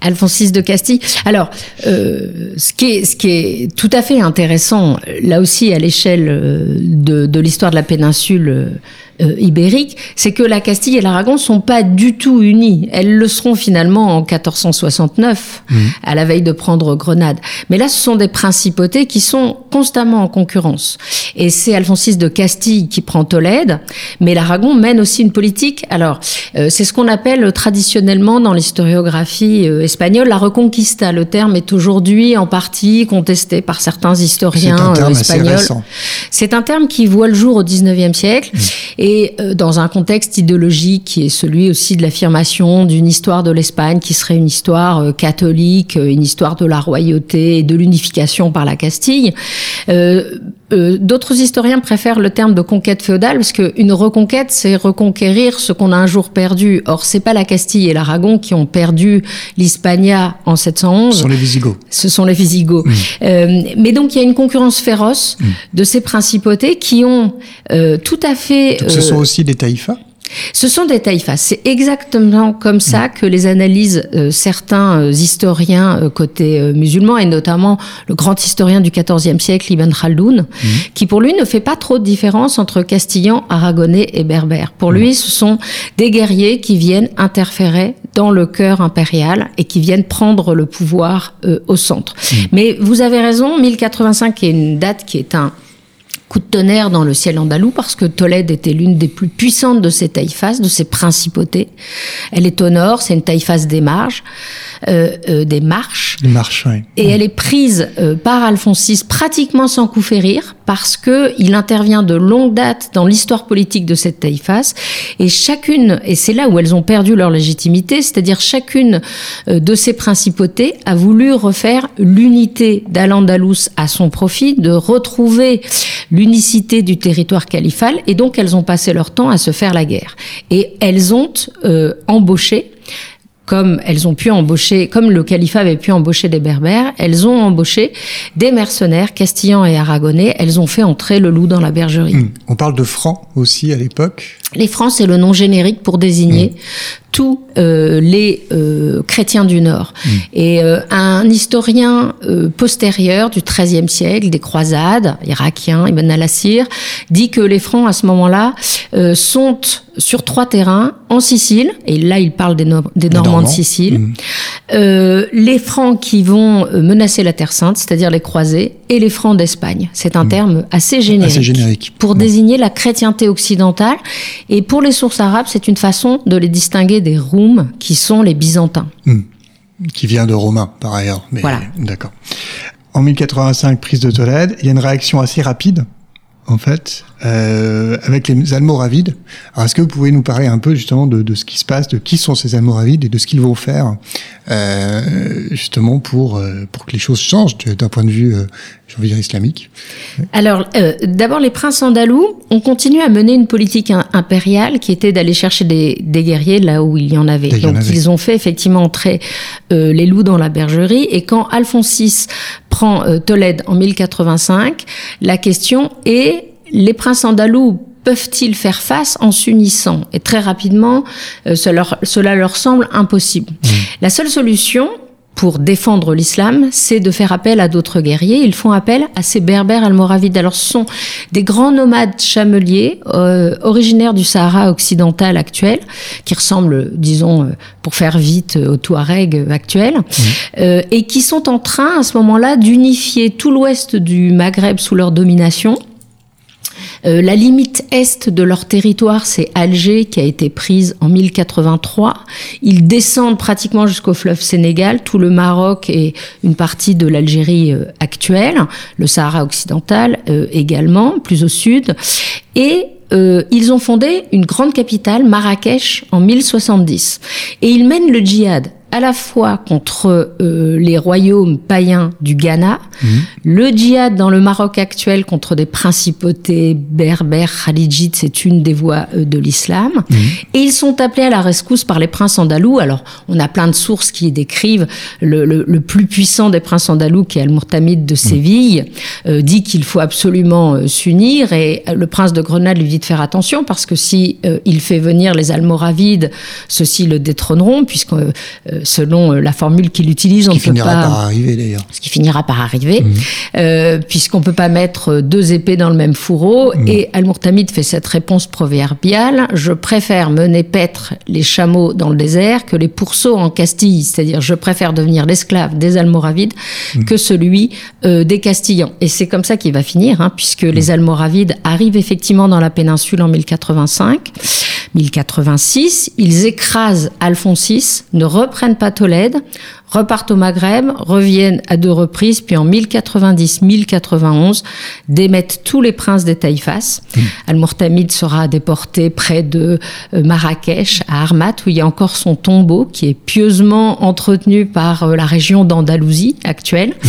Alphonse de Castille. Alors, euh, ce, qui est, tout à fait intéressant, là aussi à l'échelle euh, de, de l'histoire de la péninsule euh, ibérique, c'est que la Castille et l'Aragon sont pas du tout unis. Elles le seront finalement en 1469, mmh. à la veille de prendre Grenade. Mais là, ce sont des principautés qui sont constamment en concurrence. Et c'est Alphonse VI de Castille qui prend Tolède, mais l'Aragon mène aussi une politique. Alors, euh, c'est ce qu'on appelle traditionnellement dans l'historiographie euh, espagnole la reconquista. Le terme est aujourd'hui en partie contesté par certains historiens euh, espagnols. C'est un terme qui voit le jour au 19e siècle. Mmh et euh, dans un contexte idéologique qui est celui aussi de l'affirmation d'une histoire de l'Espagne qui serait une histoire euh, catholique, euh, une histoire de la royauté et de l'unification par la Castille. Euh, D'autres historiens préfèrent le terme de conquête féodale parce qu'une reconquête, c'est reconquérir ce qu'on a un jour perdu. Or, c'est pas la Castille et l'Aragon qui ont perdu l'Hispania en 711. Ce sont les Visigoths. Ce sont les Visigoths. Mmh. Euh, mais donc, il y a une concurrence féroce mmh. de ces principautés qui ont euh, tout à fait. Donc, ce sont aussi des taïfas ce sont des taïfas. C'est exactement comme ça mm. que les analysent euh, certains euh, historiens euh, côté euh, musulman, et notamment le grand historien du XIVe siècle, Ibn Khaldoun, mm. qui pour lui ne fait pas trop de différence entre castillans, aragonais et berbères. Pour mm. lui, ce sont des guerriers qui viennent interférer dans le cœur impérial et qui viennent prendre le pouvoir euh, au centre. Mais vous avez raison, 1085 est une date qui est un coup de tonnerre dans le ciel andalou parce que Tolède était l'une des plus puissantes de ces taïfas, de ces principautés. Elle est au nord, c'est une taïfas des marges, euh, euh, des marches. Des marches, oui. Et oui. elle est prise euh, par Alphonse VI pratiquement sans coup férir parce que il intervient de longue date dans l'histoire politique de cette taïfas et chacune, et c'est là où elles ont perdu leur légitimité, c'est-à-dire chacune euh, de ces principautés a voulu refaire l'unité d'Al-Andalus à son profit, de retrouver l'unicité du territoire califal et donc elles ont passé leur temps à se faire la guerre. Et elles ont euh, embauché comme elles ont pu embaucher, comme le califat avait pu embaucher des berbères, elles ont embauché des mercenaires castillans et aragonais. Elles ont fait entrer le loup dans la bergerie. Mmh. On parle de francs aussi à l'époque? Les francs, c'est le nom générique pour désigner mmh. tous euh, les euh, chrétiens du Nord. Mmh. Et euh, un historien euh, postérieur du XIIIe siècle, des croisades, irakien, Ibn al-Assir, dit que les francs à ce moment-là euh, sont sur trois terrains en Sicile, et là il parle des, no des Normands de Sicile, mmh. Euh, les Francs qui vont menacer la Terre Sainte, c'est-à-dire les croisés, et les Francs d'Espagne. C'est un mmh. terme assez générique, assez générique. pour mmh. désigner la chrétienté occidentale, et pour les sources arabes, c'est une façon de les distinguer des Roums, qui sont les Byzantins. Qui vient de Romains, par ailleurs. Mais voilà. D'accord. En 1085, prise de Tolède, il y a une réaction assez rapide en fait, euh, avec les Almoravides. Alors, est-ce que vous pouvez nous parler un peu justement de, de, ce qui se passe, de qui sont ces Almoravides et de ce qu'ils vont faire, euh, justement pour euh, pour que les choses changent d'un point de vue, euh, je veux dire, islamique? Alors, euh, d'abord, les princes andalous ont continué à mener une politique impériale qui était d'aller chercher des, des, guerriers là où il y en avait. Y Donc, en avait. ils ont fait effectivement entrer euh, les loups dans la bergerie. Et quand Alphonse VI prend Tolède en 1085, la question est les princes andalous peuvent-ils faire face en s'unissant? Et très rapidement, euh, cela, leur, cela, leur, semble impossible. Mmh. La seule solution pour défendre l'islam, c'est de faire appel à d'autres guerriers. Ils font appel à ces berbères almoravides. Alors, ce sont des grands nomades chameliers, euh, originaires du Sahara occidental actuel, qui ressemblent, disons, euh, pour faire vite, aux Touaregs actuels, mmh. euh, et qui sont en train, à ce moment-là, d'unifier tout l'ouest du Maghreb sous leur domination. Euh, la limite est de leur territoire, c'est Alger, qui a été prise en 1083. Ils descendent pratiquement jusqu'au fleuve Sénégal, tout le Maroc et une partie de l'Algérie euh, actuelle, le Sahara occidental euh, également, plus au sud. Et euh, ils ont fondé une grande capitale, Marrakech, en 1070. Et ils mènent le djihad à la fois contre euh, les royaumes païens du Ghana, mmh. le djihad dans le Maroc actuel contre des principautés berbères, khalidites, c'est une des voies euh, de l'islam. Mmh. Et ils sont appelés à la rescousse par les princes andalous. Alors, on a plein de sources qui décrivent le, le, le plus puissant des princes andalous, qui est Al-Murtamid de Séville, mmh. euh, dit qu'il faut absolument s'unir. Et le prince de Grenade lui dit de faire attention parce que si il fait venir les Almoravides, ceux-ci le détrôneront, puisque selon la formule qu'il utilise, on ne peut pas. Par arriver, d'ailleurs. Ce qui finira par arriver, mmh. euh, puisqu'on peut pas mettre deux épées dans le même fourreau. Mmh. Et Al-Murtamid fait cette réponse proverbiale je préfère mener paître les chameaux dans le désert que les pourceaux en Castille. C'est-à-dire, je préfère devenir l'esclave des Almoravides mmh. que celui euh, des Castillans. Et c'est comme ça qu'il va finir, hein, puisque les Almoravides arrivent effectivement dans la péninsule en 1085. 1086, ils écrasent Alphonse VI, ne reprennent pas Tolède, repartent au Maghreb, reviennent à deux reprises, puis en 1090-1091 démettent tous les princes des Taïfas. Mmh. Al-Murtamid sera déporté près de euh, Marrakech, à Armat, où il y a encore son tombeau, qui est pieusement entretenu par euh, la région d'Andalousie actuelle. Mmh.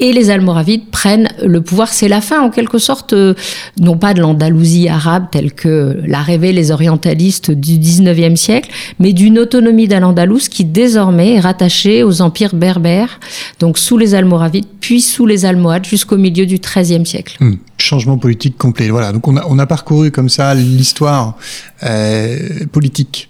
Et les Almoravides prennent le pouvoir. C'est la fin, en quelque sorte, euh, non pas de l'Andalousie arabe telle que l'a rêvé les orientalistes du 19e siècle, mais d'une autonomie d'Al-Andalus qui désormais est rattachée aux empires berbères, donc sous les Almoravides, puis sous les Almohades jusqu'au milieu du XIIIe siècle. Mmh. Changement politique complet. Voilà. Donc on a, on a parcouru comme ça l'histoire euh, politique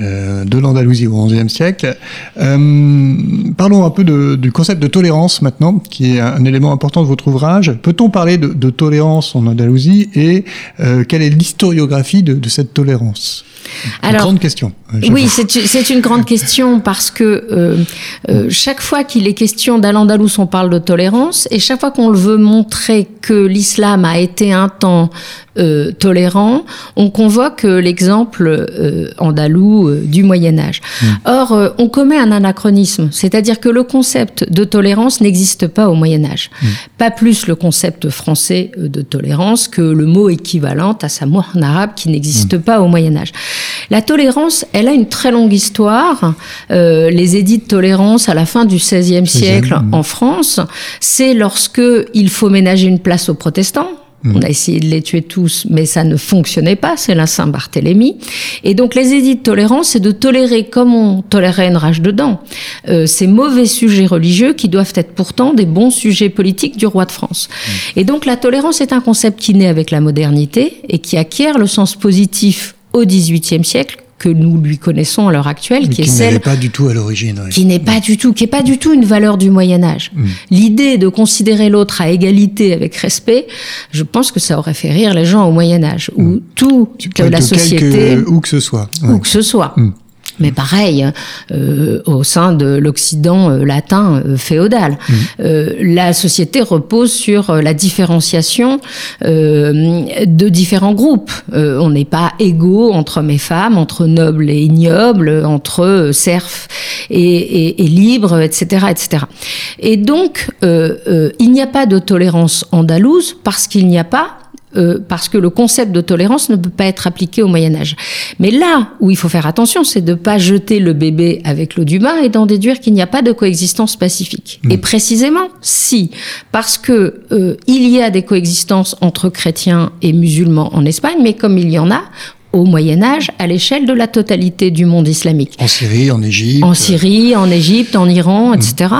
euh, de l'Andalousie au XIe siècle. Euh, parlons un peu de, du concept de tolérance maintenant, qui est un élément important de votre ouvrage. Peut-on parler de, de, tolérance en Andalousie et euh, quelle est l'historiographie de, de, cette tolérance? Alors, grande question. Oui, c'est une grande question parce que chaque fois qu'il est question d'Al-Andalus, on parle de tolérance et chaque fois qu'on veut montrer que l'islam a été un temps tolérant, on convoque l'exemple andalou euh, du Moyen Âge. Mmh. Or, on commet un anachronisme, c'est-à-dire que le concept de tolérance n'existe pas au Moyen Âge. Mmh. Pas plus le concept français de tolérance que le mot équivalent à sa mot en arabe qui n'existe mmh. pas au Moyen Âge. La tolérance, elle a une très longue histoire. Euh, les édits de tolérance à la fin du XVIe siècle en France, c'est lorsque il faut ménager une place aux protestants. On a essayé de les tuer tous, mais ça ne fonctionnait pas. C'est la Saint-Barthélemy. Et donc, les édits de tolérance, c'est de tolérer comme on tolérait une rage de dents. Euh, ces mauvais sujets religieux qui doivent être pourtant des bons sujets politiques du roi de France. Mmh. Et donc, la tolérance est un concept qui naît avec la modernité et qui acquiert le sens positif au XVIIIe siècle que nous lui connaissons à l'heure actuelle, qui, qui est celle pas du tout à l'origine, ouais. qui n'est pas du tout, qui est pas du tout une valeur du Moyen Âge. Mm. L'idée de considérer l'autre à égalité avec respect, je pense que ça aurait fait rire les gens au Moyen Âge, où Mm. tout Quel- la société, que- où que ce soit. où que ce soit. Mm. Mais pareil, euh, au sein de l'Occident euh, latin euh, féodal, Mm. Euh, la société repose sur la différenciation euh, de différents groupes. Euh, on n'est pas égaux entre hommes et femmes, entre nobles et ignobles, entre serfs et, et- et libres, etc., etc. Et donc, euh, euh, il n'y a pas de tolérance andalouse parce qu'il n'y a pas euh, parce que le concept de tolérance ne peut pas être appliqué au Moyen Âge. Mais là où il faut faire attention, c'est de ne pas jeter le bébé avec l'eau du bain et d'en déduire qu'il n'y a pas de coexistence pacifique. Mmh. Et précisément, si, parce que euh, il y a des coexistences entre chrétiens et musulmans en Espagne, mais comme il y en a, au Moyen Âge à l'échelle de la totalité du monde islamique. En Syrie, en Égypte. En Syrie, en Égypte, en Iran, etc.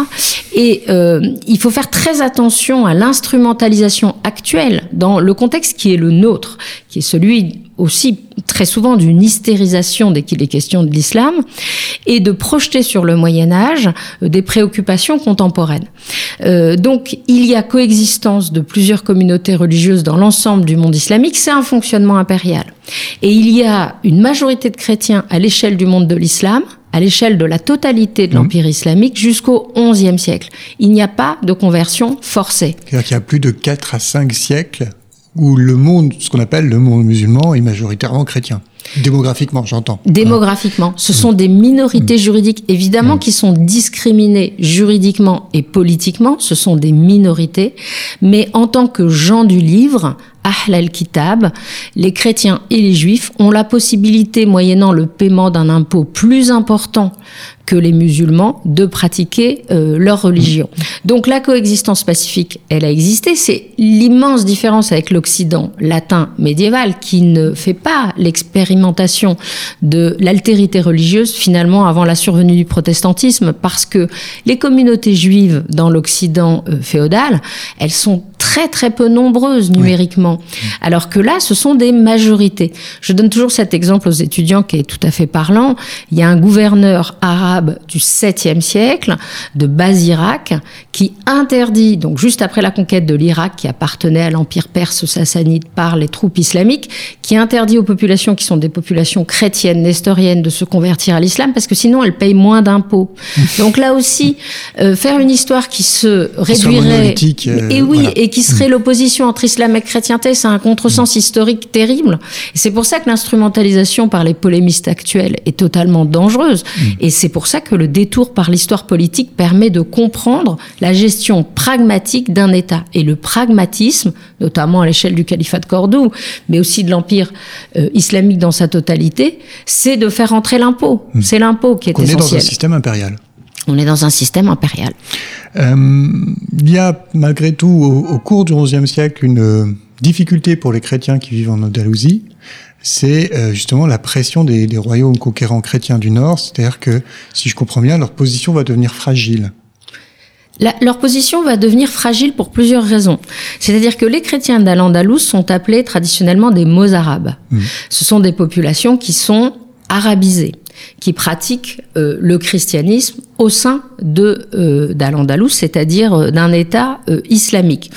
Et euh, il faut faire très attention à l'instrumentalisation actuelle dans le contexte qui est le nôtre, qui est celui aussi très souvent d'une hystérisation dès qu'il est question de l'islam et de projeter sur le Moyen Âge euh, des préoccupations contemporaines. Euh, donc il y a coexistence de plusieurs communautés religieuses dans l'ensemble du monde islamique, c'est un fonctionnement impérial. Et il y a une majorité de chrétiens à l'échelle du monde de l'islam, à l'échelle de la totalité de l'Empire islamique jusqu'au XIe siècle. Il n'y a pas de conversion forcée. C'est-à-dire qu'il y a plus de 4 à 5 siècles où le monde, ce qu'on appelle le monde musulman, est majoritairement chrétien. Démographiquement, j'entends. Démographiquement, ce sont des minorités juridiques, évidemment, qui sont discriminées juridiquement et politiquement. Ce sont des minorités, mais en tant que gens du livre, Ahl al-Kitab, les chrétiens et les juifs ont la possibilité, moyennant le paiement d'un impôt plus important que les musulmans, de pratiquer euh, leur religion. Donc la coexistence pacifique, elle a existé. C'est l'immense différence avec l'Occident latin médiéval qui ne fait pas l'expérimentation de l'altérité religieuse finalement avant la survenue du protestantisme parce que les communautés juives dans l'Occident euh, féodal, elles sont très très peu nombreuses numériquement. Alors que là, ce sont des majorités. Je donne toujours cet exemple aux étudiants qui est tout à fait parlant. Il y a un gouverneur arabe du 7e siècle, de Bazirac, qui interdit, donc juste après la conquête de l'Irak, qui appartenait à l'empire perse sassanide par les troupes islamiques, qui interdit aux populations qui sont des populations chrétiennes, nestoriennes, de se convertir à l'islam, parce que sinon elles payent moins d'impôts. donc là aussi, euh, faire une histoire qui se réduirait... Euh, et oui, voilà. et qui serait l'opposition entre islam et chrétienté, c'est un contresens historique terrible. Et c'est pour ça que l'instrumentalisation par les polémistes actuels est totalement dangereuse. Mmh. Et c'est pour ça que le détour par l'histoire politique permet de comprendre la gestion pragmatique d'un État. Et le pragmatisme, notamment à l'échelle du califat de Cordoue, mais aussi de l'empire euh, islamique dans sa totalité, c'est de faire entrer l'impôt. Mmh. C'est l'impôt qui est On essentiel. est dans un système impérial. On est dans un système impérial. Euh, il y a malgré tout au, au cours du XIe siècle une euh, difficulté pour les chrétiens qui vivent en Andalousie, c'est euh, justement la pression des, des, royaumes conquérants chrétiens du Nord, c'est-à-dire que, si je comprends bien, leur position va devenir fragile. La, leur position va devenir fragile pour plusieurs raisons. C'est-à-dire que les chrétiens d'Al-Andalus sont appelés traditionnellement des Mozarabes. Mmh. Ce sont des populations qui sont arabisées qui pratiquent euh, le christianisme au sein de euh, d'Al-Andalus, c'est-à-dire d'un État euh, islamique.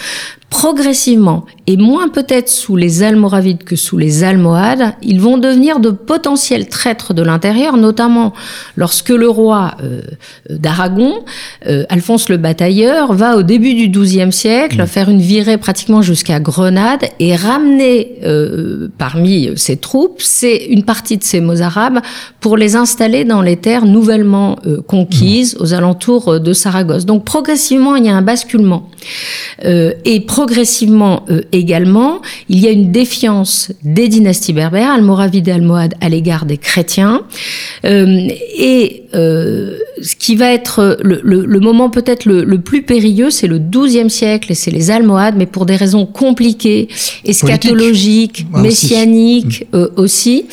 Progressivement, et moins peut-être sous les Almoravides que sous les Almohades, ils vont devenir de potentiels traîtres de l'intérieur, notamment lorsque le roi euh, d'Aragon, euh, Alphonse le Batailleur, va au début du XIIe siècle mmh. faire une virée pratiquement jusqu'à Grenade et ramener euh, parmi ses troupes c'est une partie de ces Mozarabes pour les installer dans les terres nouvellement conquises mmh. aux alentours de Saragosse. Donc progressivement, il y a un basculement. et progressivement euh, également, il y a une défiance des dynasties berbères, almoravides et almohades, à l'égard des chrétiens. Euh, et euh, ce qui va être le, le, le moment peut-être le, le, plus périlleux, c'est le XIIe siècle et c'est les almohades, mais pour des raisons compliquées, eschatologiques, Politique. messianiques aussi, euh, aussi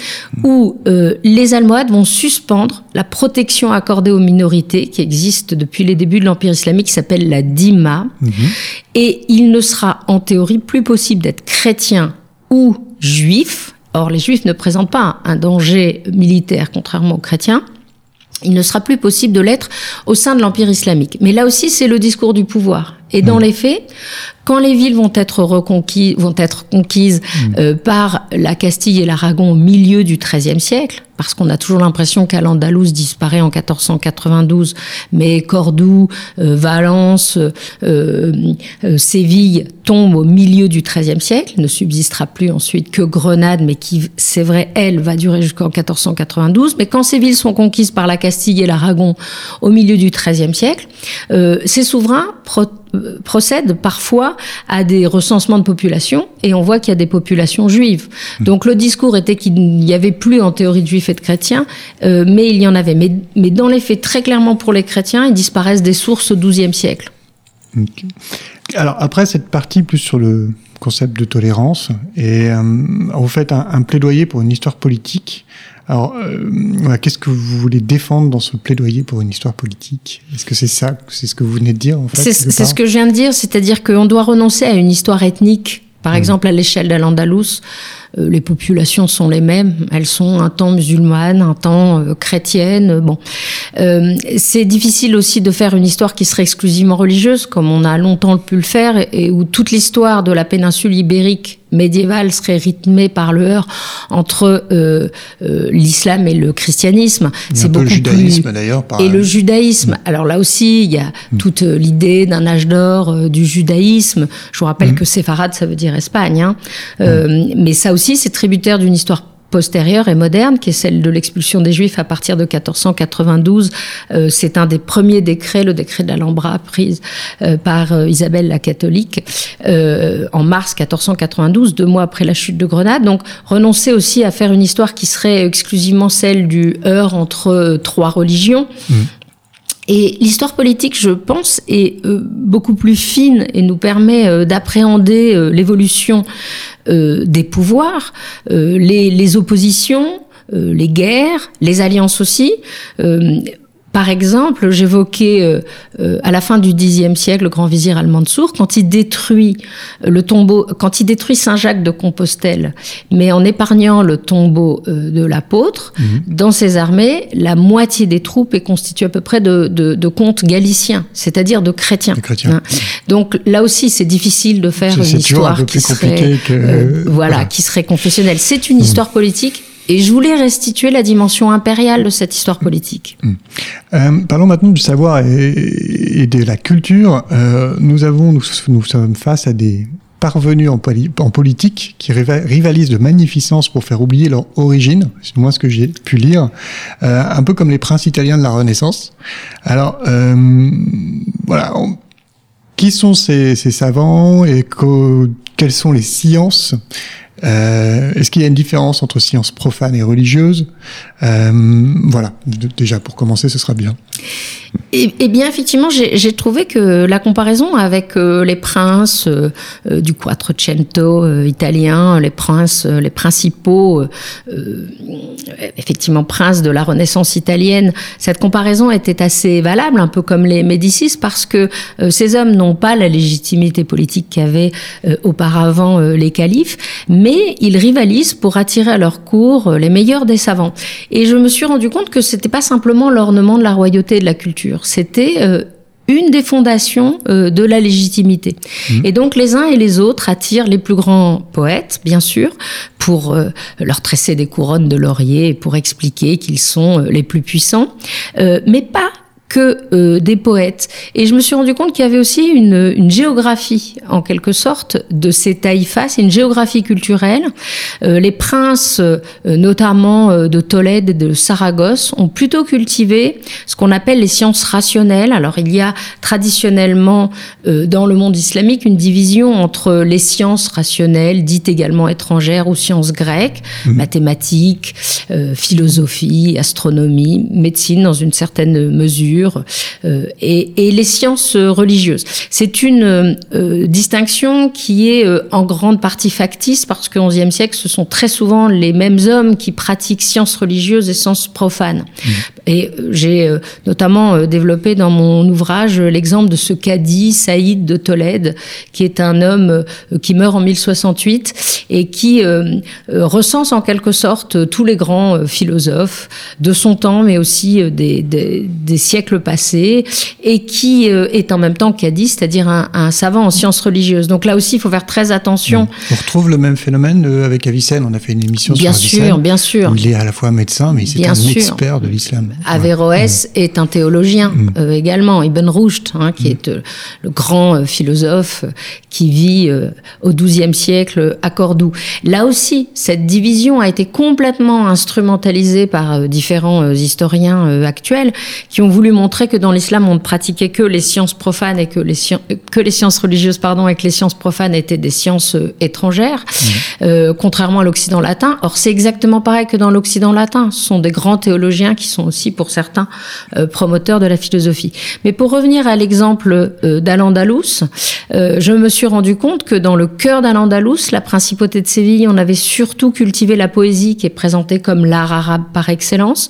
où les almohades vont suspendre la protection accordée aux minorités qui existe depuis les débuts de l'Empire islamique, qui s'appelle la dima. Mm -hmm. Et il ne sera en théorie plus possible d'être chrétien ou juif. Or, les juifs ne présentent pas un danger militaire, contrairement aux chrétiens. Il ne sera plus possible de l'être au sein de l'Empire islamique. Mais là aussi, c'est le discours du pouvoir. Et dans mmh. les faits, quand les villes vont être reconquises, vont être conquises mmh. euh, par la Castille et l'Aragon au milieu du XIIIe siècle, parce qu'on a toujours l'impression qu'Al-Andalus disparaît en 1492, mais Cordoue, euh, Valence, euh, euh, Séville tombent au milieu du XIIIe siècle, ne subsistera plus ensuite que Grenade, mais qui, c'est vrai, elle, va durer jusqu'en 1492. Mais quand ces villes sont conquises par la Castille et l'Aragon au milieu du XIIIe siècle, euh, ces souverains procède parfois à des recensements de population et on voit qu'il y a des populations juives. Mmh. Donc le discours était qu'il n'y avait plus en théorie de juifs et de chrétiens, euh, mais il y en avait. Mais, mais dans les faits, très clairement pour les chrétiens, ils disparaissent des sources au XIIe siècle. Alors après cette partie plus sur le concept de tolérance et euh, vous faites un, plaidoyer pour une histoire politique. Alors, euh, qu'est-ce que vous voulez défendre dans ce plaidoyer pour une histoire politique? Est-ce que c'est ça, c'est ce que vous venez de dire en fait C'est ce que je viens de dire, c'est-à-dire qu'on doit renoncer à une histoire ethnique, par mmh. exemple à l'échelle de l'Andalous. Euh, les populations sont les mêmes, elles sont un temps musulmanes, un temps euh, chrétiennes. Bon, euh, c'est difficile aussi de faire une histoire qui serait exclusivement religieuse, comme on a longtemps pu le faire, et où toute l'histoire de la péninsule ibérique médiévale serait rythmée par le heurt entre euh, euh, l'islam et le christianisme. C'est beaucoup le judaïsme d'ailleurs. Et le judaïsme. Mm. Alors là aussi, il y a mm. toute l'idée d'un âge d'or du judaïsme. Je vous rappelle mm. que séfarade, ça veut dire Espagne. Hein. mais ça aussi c'est tributaire d'une histoire postérieure et moderne, qui est celle de l'expulsion des Juifs à partir de 1492. Euh, c'est un des premiers décrets, le décret de l'Alhambra, pris euh, par euh, Isabelle la catholique en mars 1492, deux mois après la chute de Grenade. Donc renoncer aussi à faire une histoire qui serait exclusivement celle du heurt entre trois religions. Mmh. Et l'histoire politique, je pense, est beaucoup plus fine et nous permet d'appréhender l'évolution euh, des pouvoirs, euh, les, les, oppositions, euh, les guerres, les alliances aussi. Par exemple, j'évoquais euh, euh, à la fin du Xe siècle le grand vizir Al-Mansour, quand il détruit le tombeau, quand il détruit Saint-Jacques de Compostelle, mais en épargnant le tombeau euh, de l'apôtre, mhm. dans ses armées, la moitié des troupes est constituée à peu près de, de, de comtes galiciens, c'est-à-dire de chrétiens. chrétiens. Hein. Donc là aussi, c'est difficile de faire une histoire qui serait, voilà, qui serait confessionnelle. C'est une mhm. histoire politique et je voulais restituer la dimension impériale de cette histoire politique. Hmm. Euh, parlons maintenant du savoir et, de la culture. Euh, nous avons, nous, sommes face à des parvenus en, politique qui rivalisent de magnificence pour faire oublier leur origine, c'est moi ce que j'ai pu lire, euh, un peu comme les princes italiens de la Renaissance. Alors, voilà, qui sont ces savants et quelles sont les sciences euh, Est-ce qu'il y a une différence entre sciences profanes et religieuses euh, Voilà, déjà pour commencer, ce sera bien. Eh, bien, effectivement, j'ai trouvé que la comparaison avec euh, les princes euh, euh, du Quattrocento italien, les princes, les principaux, effectivement, princes de la Renaissance italienne, cette comparaison était assez valable, un peu comme les Médicis, parce que ces hommes n'ont pas la légitimité politique qu'avaient auparavant les califes, mais ils rivalisent pour attirer à leur cour les meilleurs des savants. Et je me suis rendu compte que c'était pas simplement l'ornement de la royauté et de la culture c'était euh, une des fondations euh, de la légitimité. Mmh. Et donc les uns et les autres attirent les plus grands poètes, bien sûr, pour euh, leur tresser des couronnes de laurier et pour expliquer qu'ils sont les plus puissants, mais pas que euh, des poètes. Et je me suis rendu compte qu'il y avait aussi une, une, géographie, en quelque sorte, de ces taïfas, c'est une géographie culturelle. Euh, les princes, euh, notamment de Tolède et de Saragosse, ont plutôt cultivé ce qu'on appelle les sciences rationnelles. Alors il y a traditionnellement dans le monde islamique une division entre les sciences rationnelles, dites également étrangères, ou sciences grecques, mmh. mathématiques, philosophie, astronomie, médecine dans une certaine mesure euh, et, les sciences religieuses. C'est une euh, distinction qui est euh, en grande partie factice parce qu'au XIe siècle, ce sont très souvent les mêmes hommes qui pratiquent sciences religieuses et sciences profanes. Mmh. Et j'ai notamment développé dans mon ouvrage l'exemple de ce cadi Saïd de Tolède, qui est un homme qui meurt en 1068 et qui recense en quelque sorte tous les grands philosophes de son temps, mais aussi des, des, des siècles passé, et qui euh, est en même temps cadi, c'est-à-dire un, savant en sciences religieuses. Donc là aussi, il faut faire très attention. On retrouve le même phénomène euh, avec Avicenne. On a fait une émission bien sur Avicenne. Bien sûr, bien sûr. il est à la fois médecin, mais c'est un expert de l'islam. Averroès est un théologien mm. également, Ibn Rushd, hein, qui est le grand philosophe qui vit au XIIe siècle à Cordoue. Là aussi, cette division a été complètement instrumentalisée par différents historiens actuels qui ont voulu montrer que dans l'islam, on ne pratiquait que les sciences profanes et que les, que les sciences religieuses, pardon, et que les sciences profanes étaient des sciences étrangères, mmh. contrairement à l'Occident latin. Or, c'est exactement pareil que dans l'Occident latin. Ce sont des grands théologiens qui sont aussi, pour certains, euh, promoteurs de la philosophie. Mais pour revenir à l'exemple euh, d'Al-Andalus, euh, je me suis rendu compte que dans le cœur d'Al-Andalus, la principauté de Séville, on avait surtout cultivé la poésie qui est présentée comme l'art arabe par excellence.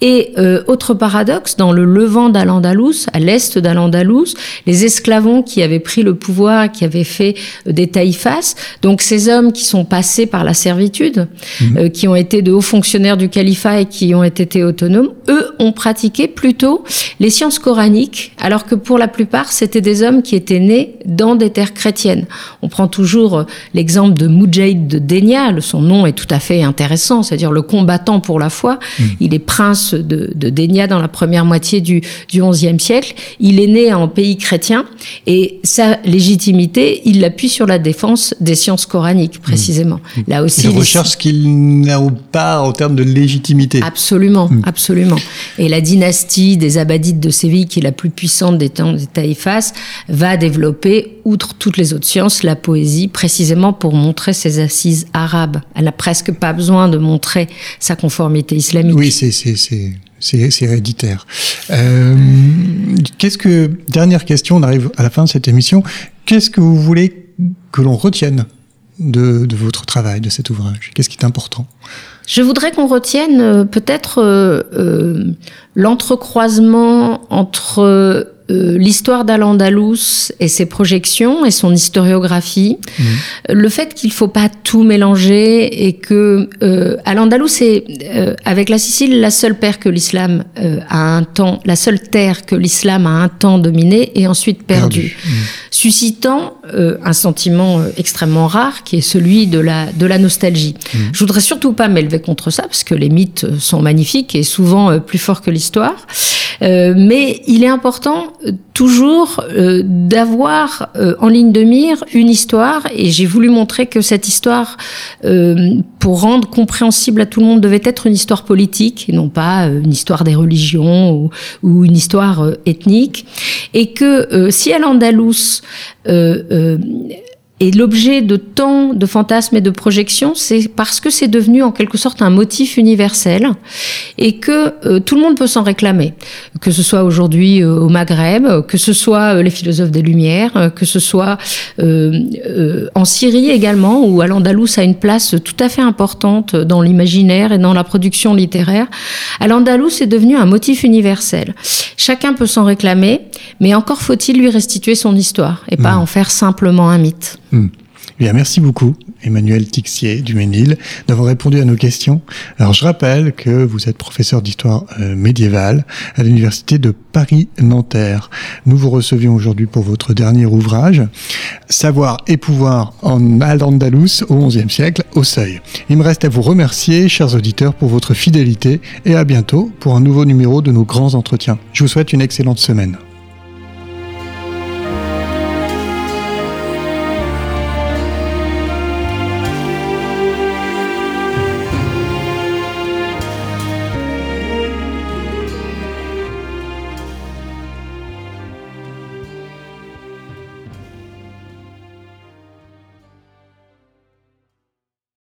Et autre paradoxe, dans le levant d'Al-Andalus, à l'est d'Al-Andalus, les esclavons qui avaient pris le pouvoir, qui avaient fait des taïfas, donc ces hommes qui sont passés par la servitude, mhm. qui ont été de hauts fonctionnaires du califat et qui ont été autonomes, eux ont pratiqué plutôt les sciences coraniques, alors que pour la plupart, c'était des hommes qui étaient nés dans des terres chrétiennes. On prend toujours euh, l'exemple de Mujahid de Denia, son nom est tout à fait intéressant, c'est-à-dire le combattant pour la foi. Mm. Il est prince de, de Denia dans la première moitié du, du XIe siècle. Il est né en pays chrétien et sa légitimité, il l'appuie sur la défense des sciences coraniques, précisément. Mm. Là aussi, il recherche qu'il n'a pas en termes de légitimité. Absolument, mm. absolument. Et la dynastie des Abadites de Séville, qui est la plus puissante des temps des Taïfas, va développer, outre toutes les autres sciences, la poésie, précisément pour montrer ses assises arabes. Elle n'a presque pas besoin de montrer sa conformité islamique. Oui, c'est c'est héréditaire. Euh, qu'est-ce que dernière question, on arrive à la fin de cette émission. Qu'est-ce que vous voulez que l'on retienne de, votre travail, de cet ouvrage? Qu'est-ce qui est important? Je voudrais qu'on retienne euh, peut-être euh, l'entrecroisement entre euh, l'histoire d'Al-Andalus et ses projections et son historiographie, mmh. le fait qu'il faut pas tout mélanger et que euh, Al-Andalus est euh, avec la Sicile la seule terre que l'islam euh, a un temps, la seule terre que l'islam a un temps dominé et ensuite perdu, mmh. suscitant un sentiment extrêmement rare qui est celui de la de la nostalgie. Mmh. Je voudrais surtout pas m'élever contre ça parce que les mythes sont magnifiques et souvent plus forts que l'histoire. Euh, mais il est important euh, toujours euh, d'avoir en ligne de mire une histoire et j'ai voulu montrer que cette histoire, pour rendre compréhensible à tout le monde, devait être une histoire politique et non pas une histoire des religions ou, ou une histoire ethnique et que si Al-Andalus et l'objet de tant de fantasmes et de projections, c'est parce que c'est devenu en quelque sorte un motif universel et que euh, tout le monde peut s'en réclamer. Que ce soit aujourd'hui euh, au Maghreb, que ce soit euh, les philosophes des Lumières, que ce soit en Syrie également, où Al-Andalus a une place tout à fait importante dans l'imaginaire et dans la production littéraire. Al-Andalus est devenu un motif universel. Chacun peut s'en réclamer, mais encore faut-il lui restituer son histoire et pas mmh. en faire simplement un mythe. Hmm. Bien, merci beaucoup, Emmanuel Tixier du Ménil, d'avoir répondu à nos questions. Alors, je rappelle que vous êtes professeur d'histoire euh, médiévale à l'université de Paris-Nanterre. Nous vous recevions aujourd'hui pour votre dernier ouvrage, Savoir et pouvoir en Al-Andalus au XIe siècle, au seuil. Il me reste à vous remercier, chers auditeurs, pour votre fidélité et à bientôt pour un nouveau numéro de nos grands entretiens. Je vous souhaite une excellente semaine.